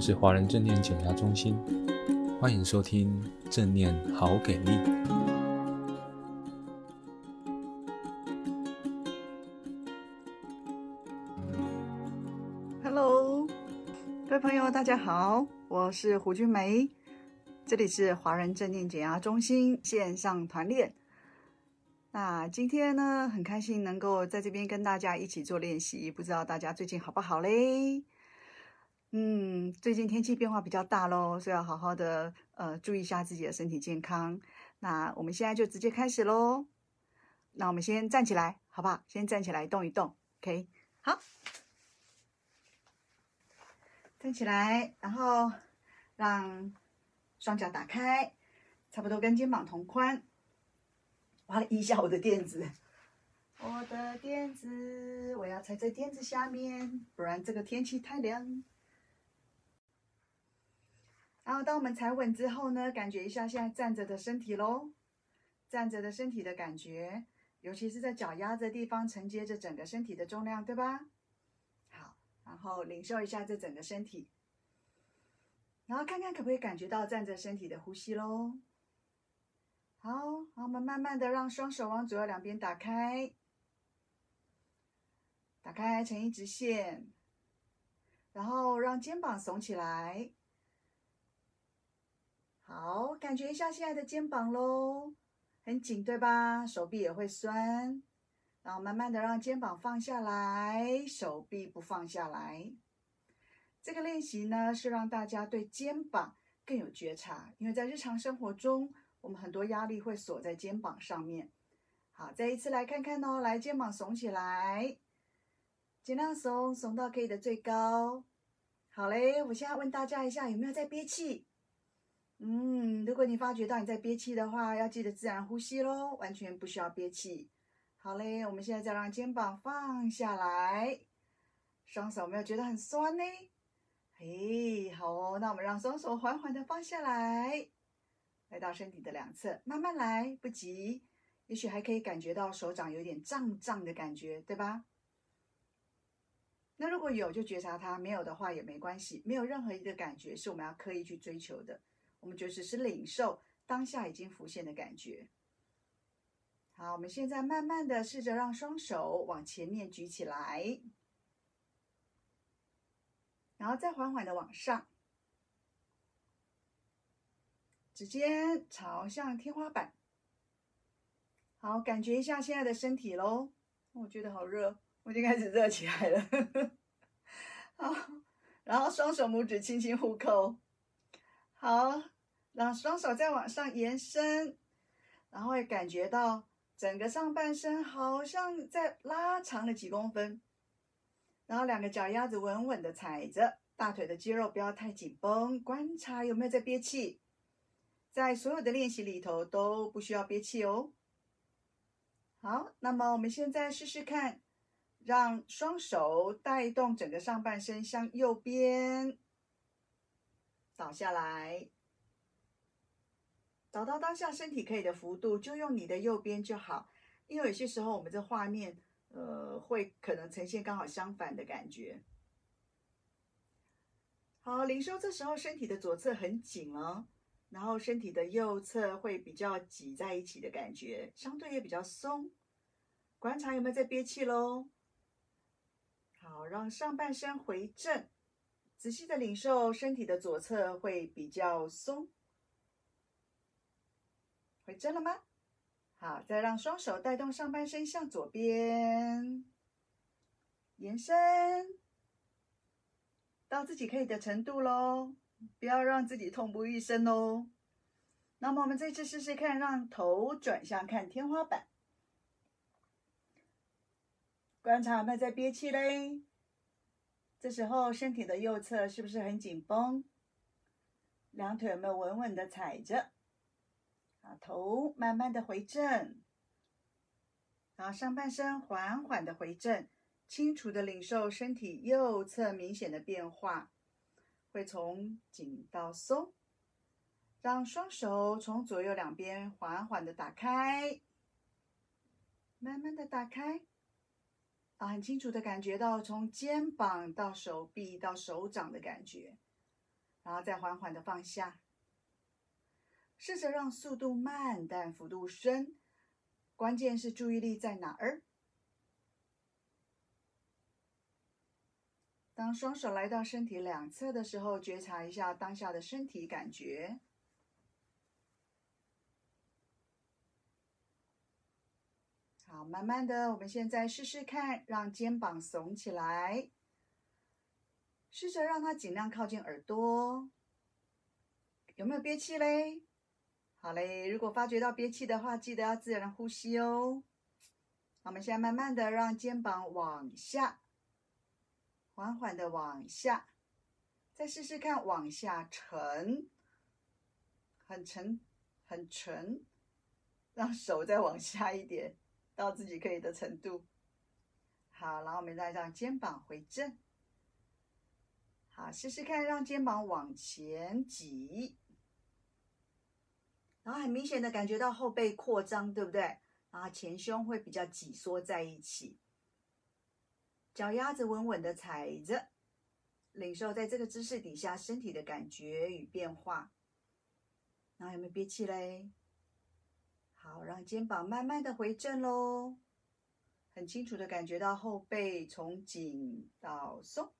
们是华人正念减压中心，欢迎收听正念好给力。Hello，各位朋友，大家好，我是胡君梅，这里是华人正念减压中心线上团练。那今天呢，很开心能够在这边跟大家一起做练习，不知道大家最近好不好嘞？嗯，最近天气变化比较大喽，所以要好好的呃注意一下自己的身体健康。那我们现在就直接开始喽。那我们先站起来，好不好？先站起来动一动，OK？好，站起来，然后让双脚打开，差不多跟肩膀同宽。我要一下我的垫子，我的垫子，我要踩在垫子下面，不然这个天气太凉。然后当我们踩稳之后呢，感觉一下现在站着的身体喽，站着的身体的感觉，尤其是在脚丫子的地方承接着整个身体的重量，对吧？好，然后领受一下这整个身体，然后看看可不可以感觉到站着身体的呼吸喽。好，然后我们慢慢的让双手往左右两边打开，打开成一直线，然后让肩膀耸起来。好，感觉一下现在的肩膀喽，很紧对吧？手臂也会酸，然后慢慢的让肩膀放下来，手臂不放下来。这个练习呢，是让大家对肩膀更有觉察，因为在日常生活中。我们很多压力会锁在肩膀上面。好，再一次来看看哦，来，肩膀耸起来，尽量耸，耸到可以的最高。好嘞，我现在问大家一下，有没有在憋气？嗯，如果你发觉到你在憋气的话，要记得自然呼吸喽，完全不需要憋气。好嘞，我们现在再让肩膀放下来，双手没有觉得很酸呢？嘿，好哦，那我们让双手缓缓的放下来。来到身体的两侧，慢慢来，不急。也许还可以感觉到手掌有点胀胀的感觉，对吧？那如果有，就觉察它；没有的话也没关系。没有任何一个感觉是我们要刻意去追求的，我们就只是领受当下已经浮现的感觉。好，我们现在慢慢的试着让双手往前面举起来，然后再缓缓的往上。指尖朝向天花板，好，感觉一下现在的身体喽。我觉得好热，我已经开始热起来了。好，然后双手拇指轻轻互扣，好，让双手再往上延伸，然后会感觉到整个上半身好像在拉长了几公分。然后两个脚丫子稳稳的踩着，大腿的肌肉不要太紧绷，观察有没有在憋气。在所有的练习里头都不需要憋气哦。好，那么我们现在试试看，让双手带动整个上半身向右边倒下来，找到当下身体可以的幅度，就用你的右边就好。因为有些时候我们这画面，呃，会可能呈现刚好相反的感觉。好，领收这时候身体的左侧很紧哦。然后身体的右侧会比较挤在一起的感觉，相对也比较松。观察有没有在憋气喽？好，让上半身回正，仔细的领受身体的左侧会比较松。回正了吗？好，再让双手带动上半身向左边延伸，到自己可以的程度喽。不要让自己痛不欲生哦。那么我们这次试试看，让头转向看天花板，观察有没有在憋气嘞。这时候身体的右侧是不是很紧绷？两腿有没有稳稳的踩着？啊，头慢慢的回正，然后上半身缓缓的回正，清楚的领受身体右侧明显的变化。会从紧到松，让双手从左右两边缓缓的打开，慢慢的打开，啊，很清楚的感觉到从肩膀到手臂到手掌的感觉，然后再缓缓的放下。试着让速度慢，但幅度深。关键是注意力在哪儿？当双手来到身体两侧的时候，觉察一下当下的身体感觉。好，慢慢的，我们现在试试看，让肩膀耸起来，试着让它尽量靠近耳朵。有没有憋气嘞？好嘞，如果发觉到憋气的话，记得要自然呼吸哦。我们现在慢慢的让肩膀往下，缓缓的往下，再试试看往下沉，很沉，很沉，让手再往下一点，到自己可以的程度。好，然后我们再让肩膀回正。好，试试看，让肩膀往前挤。然后很明显的感觉到后背扩张，对不对？然后前胸会比较挤缩在一起，脚丫子稳稳的踩着，领受在这个姿势底下身体的感觉与变化。然后有没有憋气嘞？好，让肩膀慢慢的回正喽，很清楚的感觉到后背从紧到松。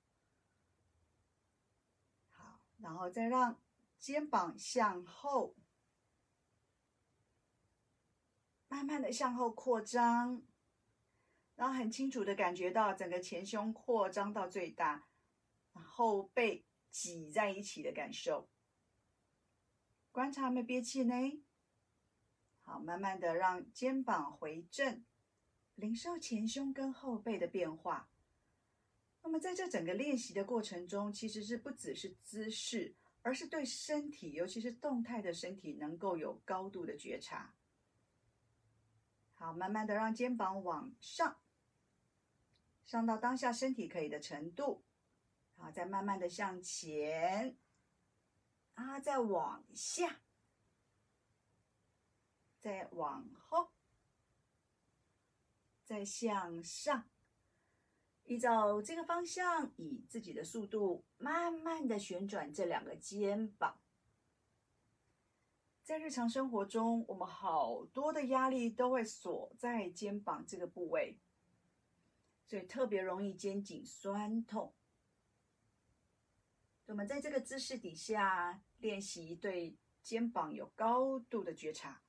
好，然后再让肩膀向后。慢慢的向后扩张，然后很清楚的感觉到整个前胸扩张到最大，后背挤在一起的感受。观察有没有憋气呢？好，慢慢的让肩膀回正，领受前胸跟后背的变化。那么在这整个练习的过程中，其实是不只是姿势，而是对身体，尤其是动态的身体，能够有高度的觉察。好，慢慢的让肩膀往上，上到当下身体可以的程度，然后再慢慢的向前，啊，再往下，再往后，再向上，依照这个方向，以自己的速度，慢慢的旋转这两个肩膀。在日常生活中，我们好多的压力都会锁在肩膀这个部位，所以特别容易肩颈酸痛。我们在这个姿势底下练习，对肩膀有高度的觉察，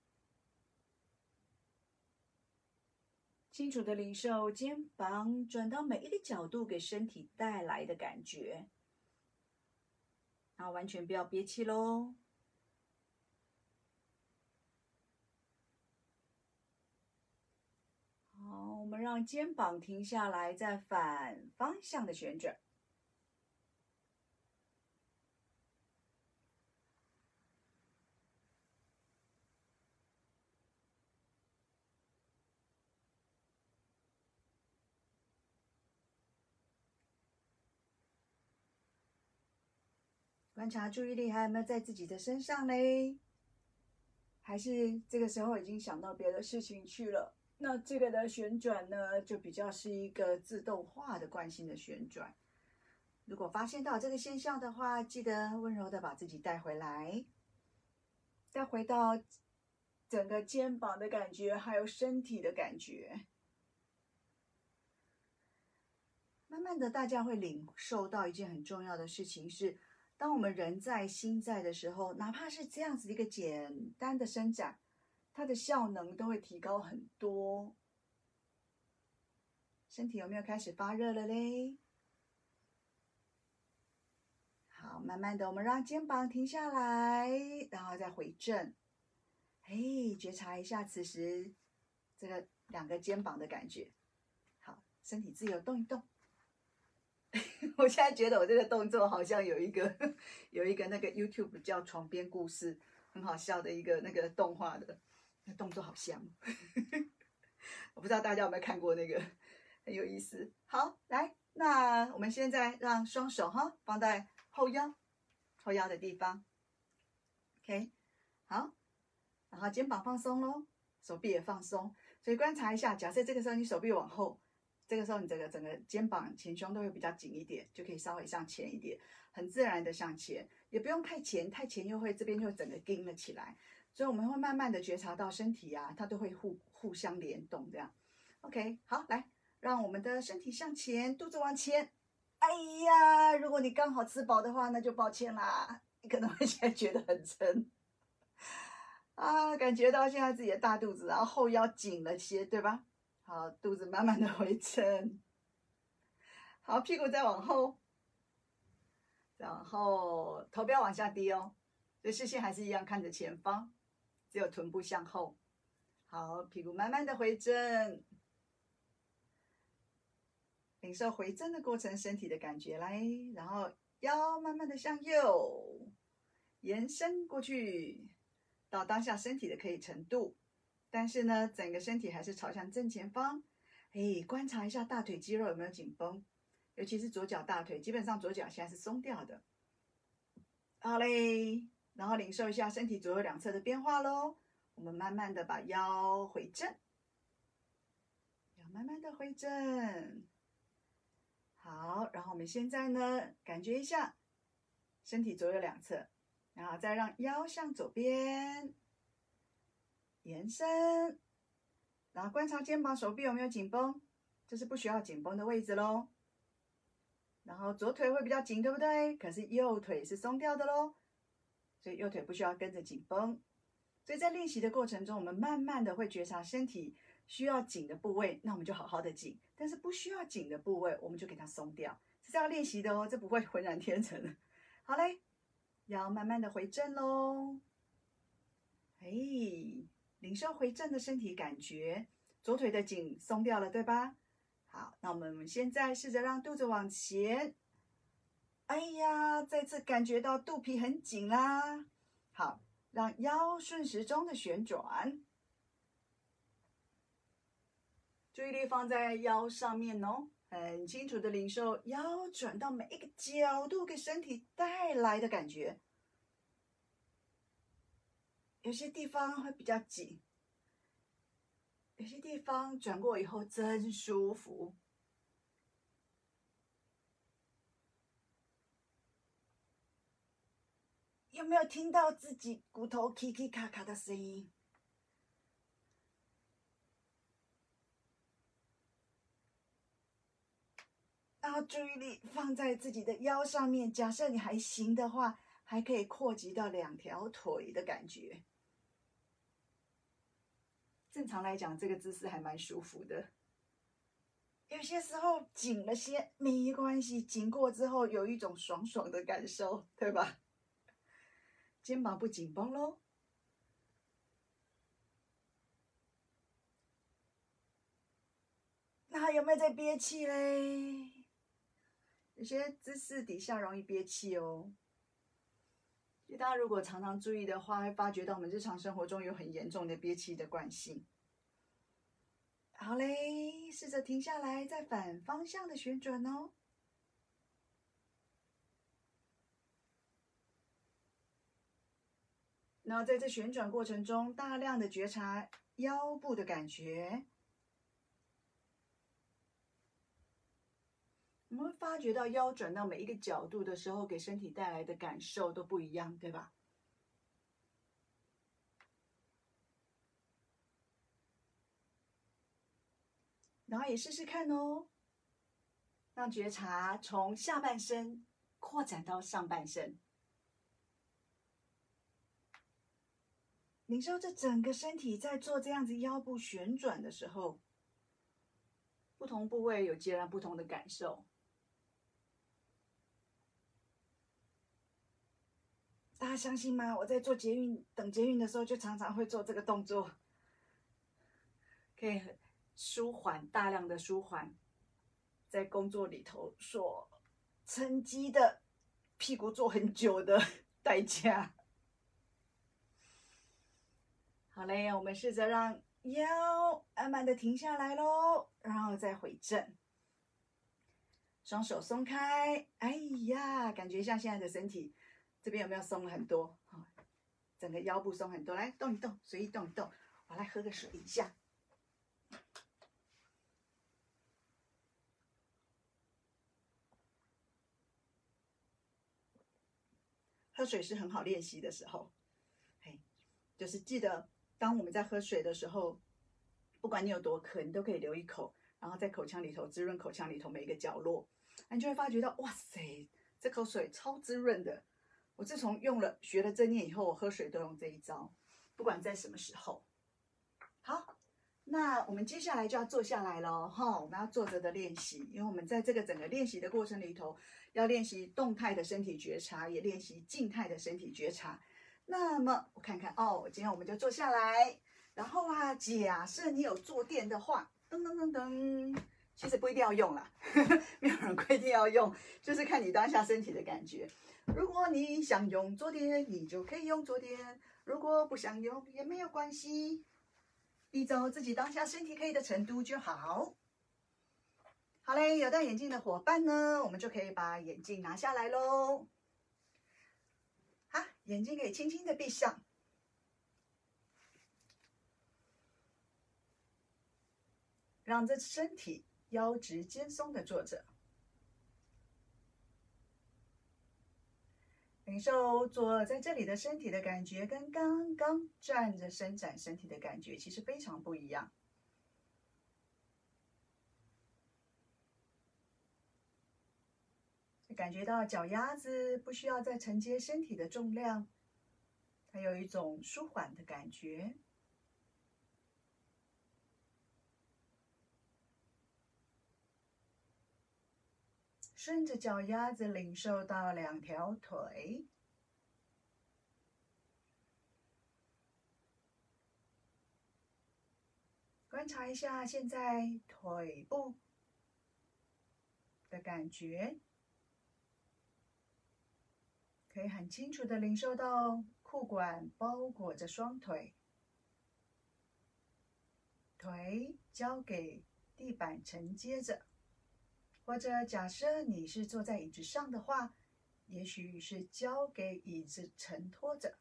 清楚的领受肩膀转到每一个角度给身体带来的感觉，然后完全不要憋气喽。我们让肩膀停下来，再反方向的旋转。观察注意力还有没有在自己的身上嘞？还是这个时候已经想到别的事情去了？那这个的旋转呢，就比较是一个自动化的惯性的旋转。如果发现到这个现象的话，记得温柔的把自己带回来，带回到整个肩膀的感觉，还有身体的感觉。慢慢的，大家会领受到一件很重要的事情是，当我们人在心在的时候，哪怕是这样子一个简单的伸展。它的效能都会提高很多。身体有没有开始发热了嘞？好，慢慢的，我们让肩膀停下来，然后再回正。嘿，觉察一下此时这个两个肩膀的感觉。好，身体自由动一动。我现在觉得我这个动作好像有一个 有一个那个 YouTube 叫《床边故事》，很好笑的一个那个动画的。动作好像，我不知道大家有没有看过那个，很有意思。好，来，那我们现在让双手哈放在后腰，后腰的地方。OK，好，然后肩膀放松喽，手臂也放松。所以观察一下，假设这个时候你手臂往后，这个时候你这个整个肩膀前胸都会比较紧一点，就可以稍微向前一点，很自然的向前。也不用太前，太前又会这边就整个硬了起来。所以我们会慢慢的觉察到身体啊，它都会互互相联动这样。OK，好，来，让我们的身体向前，肚子往前。哎呀，如果你刚好吃饱的话，那就抱歉啦，你可能会 现在觉得很撑。啊，感觉到现在自己的大肚子，然后后腰紧了些，对吧？好，肚子慢慢的回正。好，屁股再往后，然后头不要往下低哦，所以视线还是一样看着前方。只有臀部向后，好，屁股慢慢的回正，领受回正的过程，身体的感觉来，然后腰慢慢的向右延伸过去，到当下身体的可以程度，但是呢，整个身体还是朝向正前方，哎，观察一下大腿肌肉有没有紧绷，尤其是左脚大腿，基本上左脚现在是松掉的，好嘞。然后领受一下身体左右两侧的变化喽。我们慢慢的把腰回正，要慢慢的回正。好，然后我们现在呢，感觉一下身体左右两侧，然后再让腰向左边延伸，然后观察肩膀、手臂有没有紧绷，这是不需要紧绷的位置喽。然后左腿会比较紧，对不对？可是右腿是松掉的喽。所以右腿不需要跟着紧绷，所以在练习的过程中，我们慢慢的会觉察身体需要紧的部位，那我们就好好的紧；但是不需要紧的部位，我们就给它松掉。是要练习的哦，这不会浑然天成。好嘞，腰慢慢的回正喽。哎，领受回正的身体感觉，左腿的紧松掉了，对吧？好，那我们现在试着让肚子往前。哎呀，再次感觉到肚皮很紧啦。好，让腰顺时钟的旋转，注意力放在腰上面哦，很清楚的领受腰转到每一个角度给身体带来的感觉。有些地方会比较紧，有些地方转过以后真舒服。有没有听到自己骨头咔咔咔咔的声音？然后注意力放在自己的腰上面。假设你还行的话，还可以扩及到两条腿的感觉。正常来讲，这个姿势还蛮舒服的。有些时候紧了些，没关系，紧过之后有一种爽爽的感受，对吧？肩膀不紧绷喽，那还有没有在憋气嘞？有些姿势底下容易憋气哦。大家如果常常注意的话，会发觉到我们日常生活中有很严重的憋气的惯性。好嘞，试着停下来，再反方向的旋转哦。然后在这旋转过程中，大量的觉察腰部的感觉，我们会发觉到腰转到每一个角度的时候，给身体带来的感受都不一样，对吧？然后也试试看哦，让觉察从下半身扩展到上半身。领受这整个身体在做这样子腰部旋转的时候，不同部位有截然不同的感受。大家相信吗？我在做捷运等捷运的时候，就常常会做这个动作，可以舒缓大量的舒缓，在工作里头所沉积的屁股坐很久的 代价。好嘞，我们试着让腰慢慢的停下来喽，然后再回正，双手松开。哎呀，感觉一下现在的身体这边有没有松了很多？整个腰部松很多。来动一动，随意动一动。我来喝个水一下。喝水是很好练习的时候。嘿，就是记得，当我们在喝水的时候，不管你有多渴，你都可以留一口，然后在口腔里头滋润口腔里头每一个角落，你就会发觉到，哇塞，这口水超滋润的。我自从用了学了正念以后，我喝水都用这一招，不管在什么时候。好，那我们接下来就要坐下来了哈，我们要坐着的练习，因为我们在这个整个练习的过程里头，要练习动态的身体觉察，也练习静态的身体觉察。那么我看看哦，今天我们就坐下来，然后啊，假设你有坐垫的话，噔噔噔噔，其实不一定要用啦，呵呵，没有人规定要用，就是看你当下身体的感觉。如果你想用坐垫，你就可以用坐垫；如果不想用，也没有关系，依照自己当下身体可以的程度就好。好嘞，有戴眼镜的伙伴呢，我们就可以把眼镜拿下来喽。眼睛可以轻轻的闭上，让这身体腰直肩松的坐着。感受坐在这里的身体的感觉，跟刚刚站着伸展身体的感觉其实非常不一样。感觉到脚丫子不需要再承接身体的重量，它有一种舒缓的感觉。顺着脚丫子领受到两条腿，观察一下现在腿部的感觉，可以很清楚的领受到裤管包裹着双腿，腿交给地板承接着。或者假设你是坐在椅子上的话，也许是交给椅子承托着。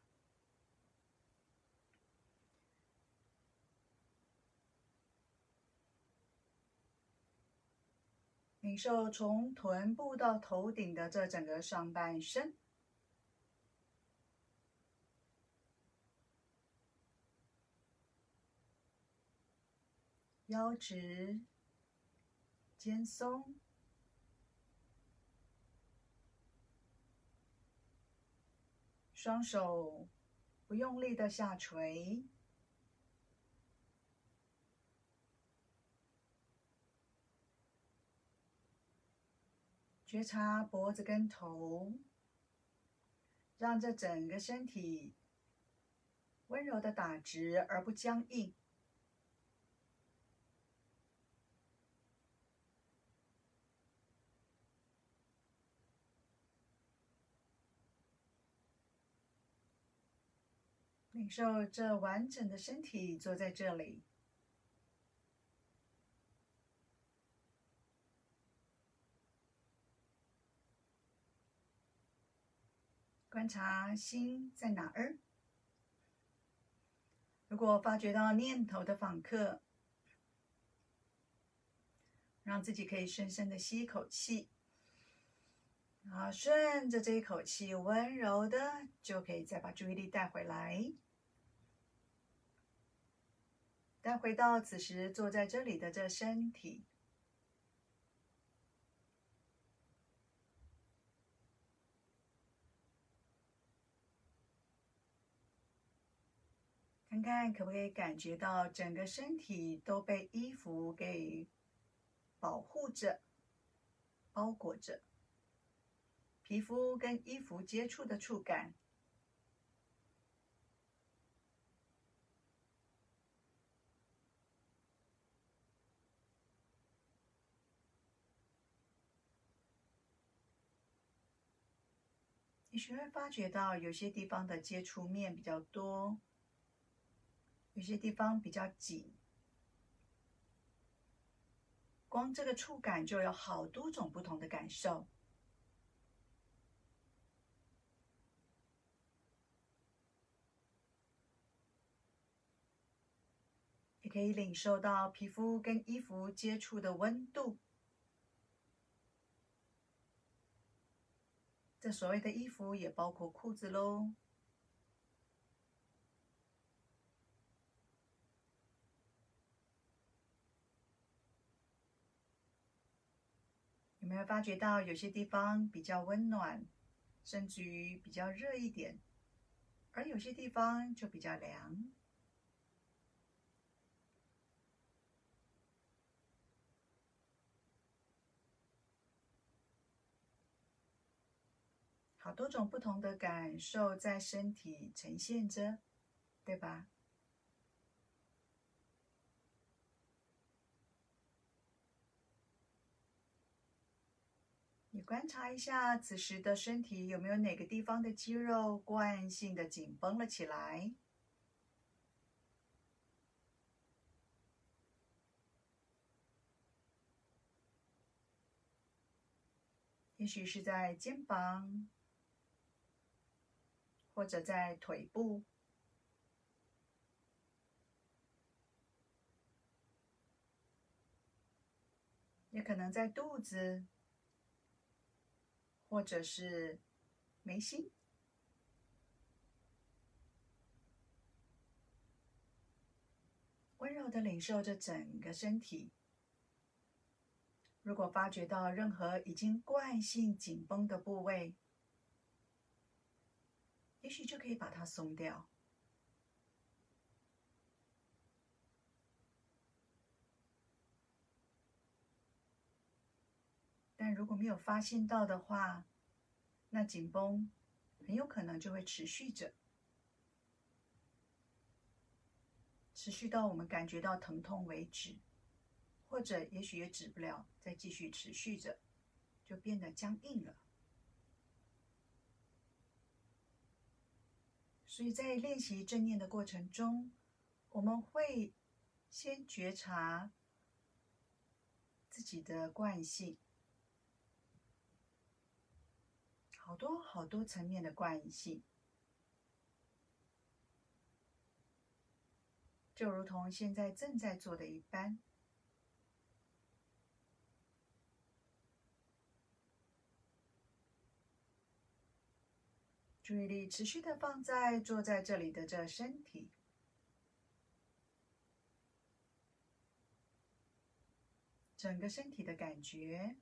领受从臀部到头顶的这整个上半身，腰直，肩松。双手不用力的下垂，觉察脖子跟头，让这整个身体温柔的打直而不僵硬。感受这完整的身体坐在这里，观察心在哪儿。如果发觉到念头的访客，让自己可以深深的吸一口气，然后顺着这一口气，温柔的就可以再把注意力带回来。但回到此时坐在这里的这身体，看看可不可以感觉到整个身体都被衣服给保护着、包裹着，皮肤跟衣服接触的触感。你学会发觉到有些地方的接触面比较多，有些地方比较紧，光这个触感就有好多种不同的感受。你可以领受到皮肤跟衣服接触的温度。这所谓的衣服也包括裤子喽。有没有发觉到有些地方比较温暖，甚至于比较热一点，而有些地方就比较凉？多种不同的感受在身体呈现着，对吧？你观察一下，此时的身体有没有哪个地方的肌肉惯性的紧绷了起来？也许是在肩膀。或者在腿部，也可能在肚子，或者是眉心，温柔的领受着整个身体。如果发觉到任何已经惯性紧绷的部位，也许就可以把它松掉，但如果没有发现到的话，那紧绷很有可能就会持续着，持续到我们感觉到疼痛为止，或者也许也止不了，再继续持续着，就变得僵硬了。所以在练习正念的过程中，我们会先觉察自己的惯性，好多好多层面的惯性，就如同现在正在做的一般。注意力持续的放在坐在这里的这身体，整个身体的感觉，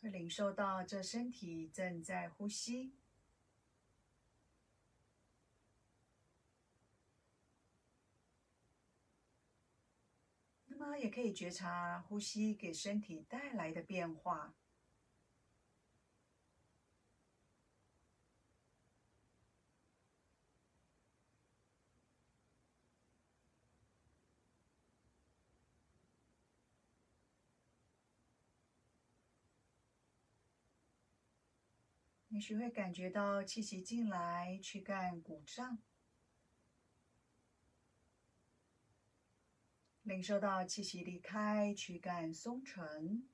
会领受到这身体正在呼吸。也可以觉察呼吸给身体带来的变化。也许会感觉到气息进来，躯干鼓胀。感受到气息离开，躯干松沉。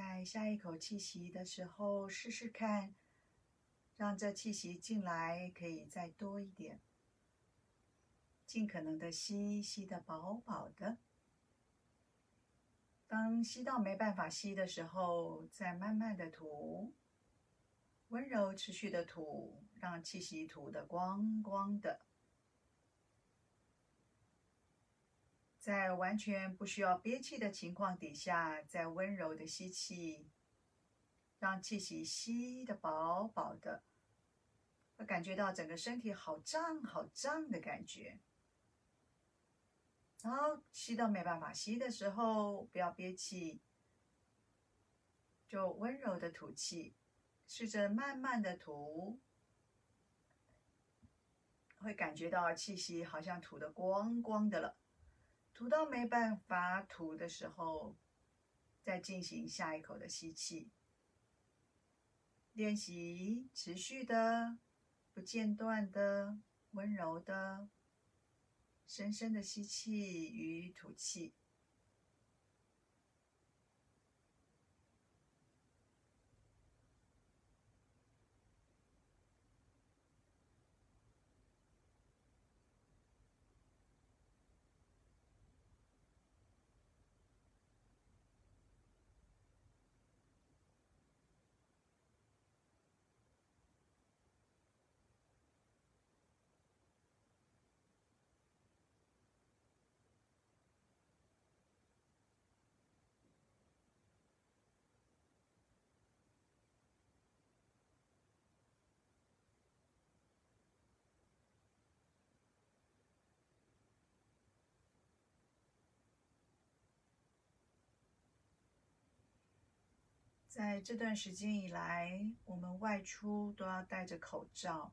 在下一口气息的时候，试试看，让这气息进来可以再多一点，尽可能的吸，吸得饱饱的。当吸到没办法吸的时候，再慢慢的吐，温柔持续的吐，让气息吐得光光的。在完全不需要憋气的情况底下，再温柔的吸气，让气息吸得饱饱的，会感觉到整个身体好胀好胀的感觉。然后吸到没办法吸的时候，不要憋气，就温柔的吐气，试着慢慢的吐，会感觉到气息好像吐得光光的了。吐到没办法吐的时候，再进行下一口的吸气。练习持续的、不间断的、温柔的、深深的吸气与吐气。在这段时间以来，我们外出都要戴着口罩，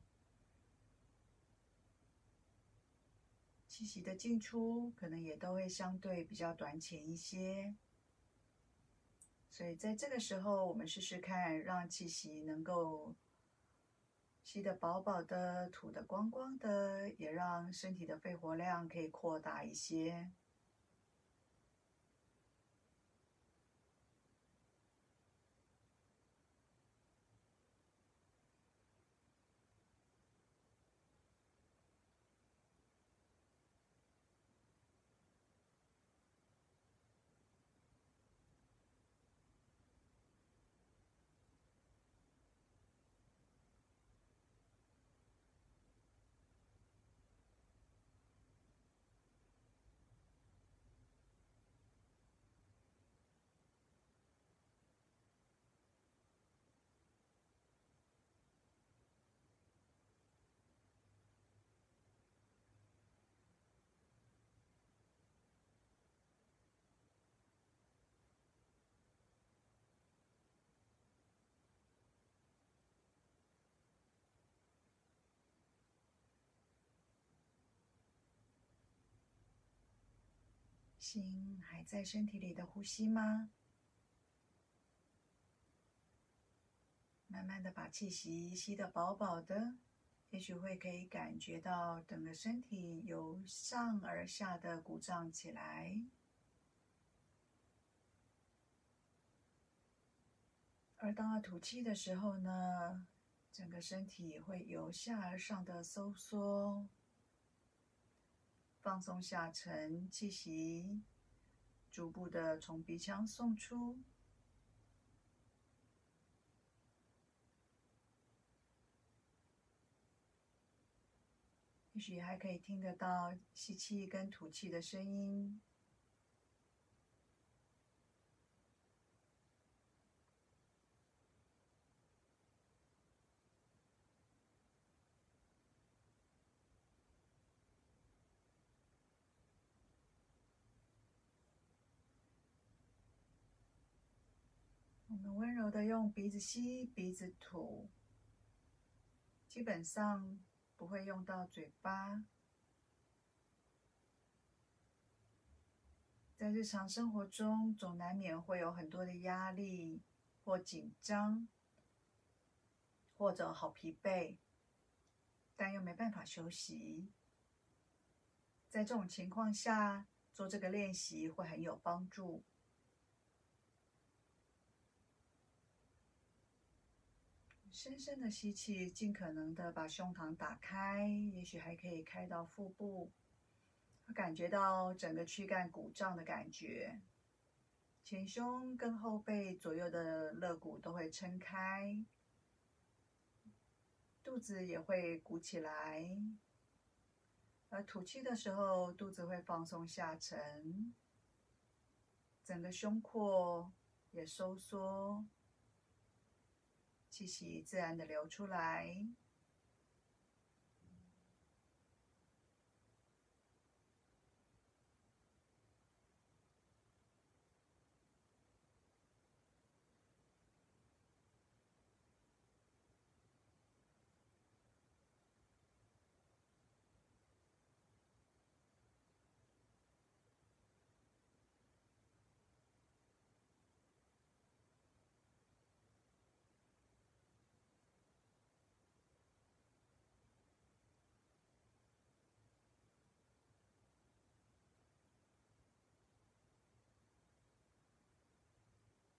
气息的进出可能也都会相对比较短浅一些。所以在这个时候，我们试试看，让气息能够吸得饱饱的，吐得光光的，也让身体的肺活量可以扩大一些。心还在身体里的呼吸吗？慢慢的把气息吸得饱饱的，也许会可以感觉到整个身体由上而下的鼓胀起来。而当要吐气的时候呢，整个身体会由下而上的收缩。放松下沉，气息逐步的从鼻腔送出，也许还可以听得到吸气跟吐气的声音。我们温柔的用鼻子吸，鼻子吐，基本上不会用到嘴巴。在日常生活中，总难免会有很多的压力或紧张，或者好疲惫，但又没办法休息。在这种情况下，做这个练习会很有帮助。深深的吸气，尽可能的把胸膛打开，也许还可以开到腹部，感觉到整个躯干鼓胀的感觉，前胸跟后背左右的肋骨都会撑开，肚子也会鼓起来，而吐气的时候，肚子会放松下沉，整个胸廓也收缩。气息自然的流出来。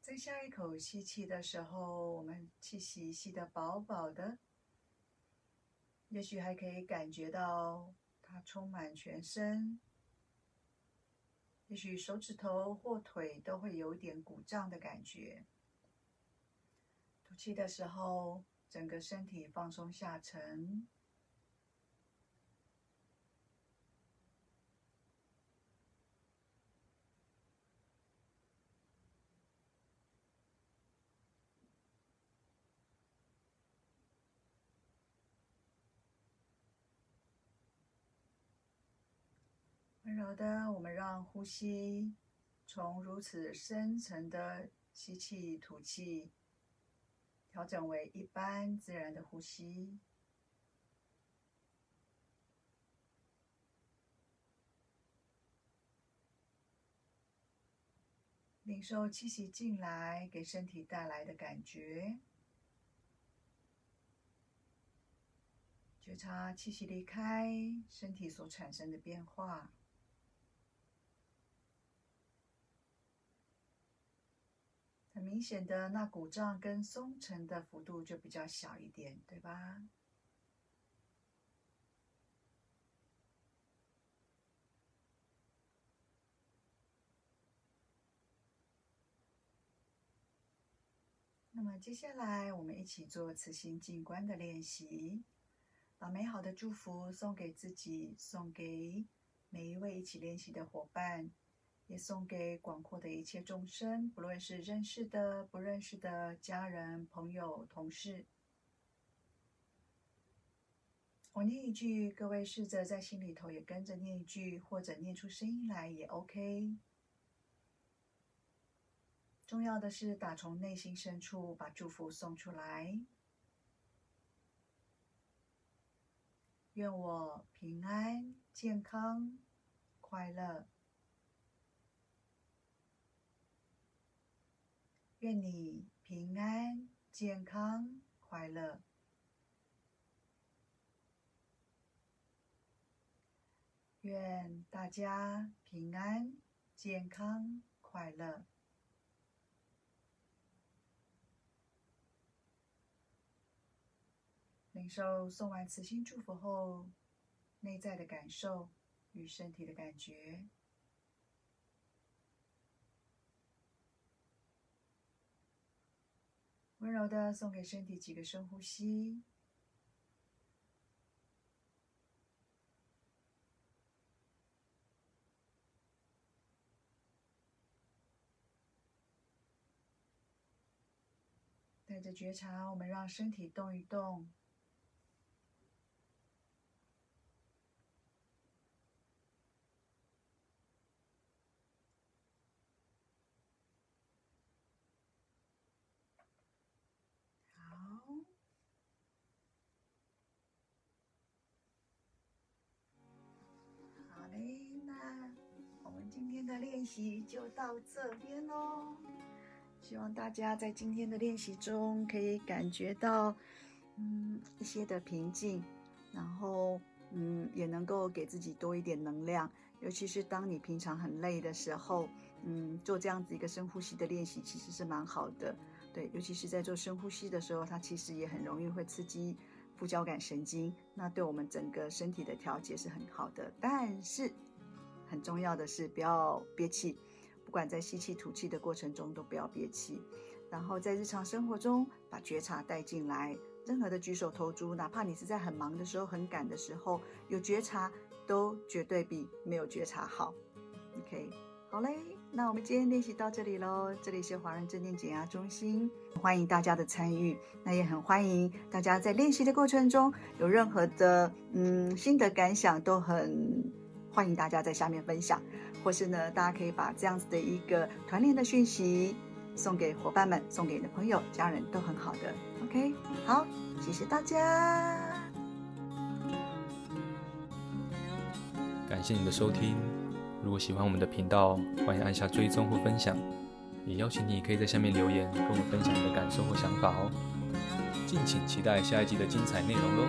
在下一口吸气的时候，我们气息吸得饱饱的，也许还可以感觉到它充满全身，也许手指头或腿都会有点鼓胀的感觉。吐气的时候，整个身体放松下沉。柔的，我们让呼吸从如此深层的吸气、吐气，调整为一般自然的呼吸。领受气息进来给身体带来的感觉，觉察气息离开身体所产生的变化。很明显的，那鼓胀跟松沉的幅度就比较小一点，对吧？那么接下来，我们一起做慈心静观的练习，把美好的祝福送给自己，送给每一位一起练习的伙伴。也送给广阔的一切众生，不论是认识的、不认识的家人、朋友、同事。我念一句，各位试着在心里头也跟着念一句，或者念出声音来也 OK。重要的是打从内心深处把祝福送出来。愿我平安、健康、快乐。愿你平安、健康、快乐。愿大家平安、健康、快乐。领受送完慈心祝福后，内在的感受与身体的感觉。温柔的送给身体几个深呼吸，带着觉察，我们让身体动一动。的练习就到这边喽，希望大家在今天的练习中可以感觉到，嗯，一些的平静，然后，嗯，也能够给自己多一点能量。尤其是当你平常很累的时候，嗯，做这样子一个深呼吸的练习其实是蛮好的。对，尤其是在做深呼吸的时候，它其实也很容易会刺激副交感神经，那对我们整个身体的调节是很好的。但是，很重要的是不要憋气，不管在吸气吐气的过程中都不要憋气。然后在日常生活中把觉察带进来，任何的举手投足，哪怕你是在很忙的时候、很赶的时候，有觉察都绝对比没有觉察好。OK，好嘞，那我们今天练习到这里喽。这里是华人正念减压中心，欢迎大家的参与。那也很欢迎大家在练习的过程中有任何的嗯心得感想都很。欢迎大家在下面分享，或是呢，大家可以把这样子的一个团练的讯息送给伙伴们，送给你的朋友、家人都很好的。OK，好，谢谢大家，感谢你的收听。如果喜欢我们的频道，欢迎按下追踪或分享，也邀请你可以在下面留言，跟我分享你的感受或想法哦。敬请期待下一集的精彩内容喽。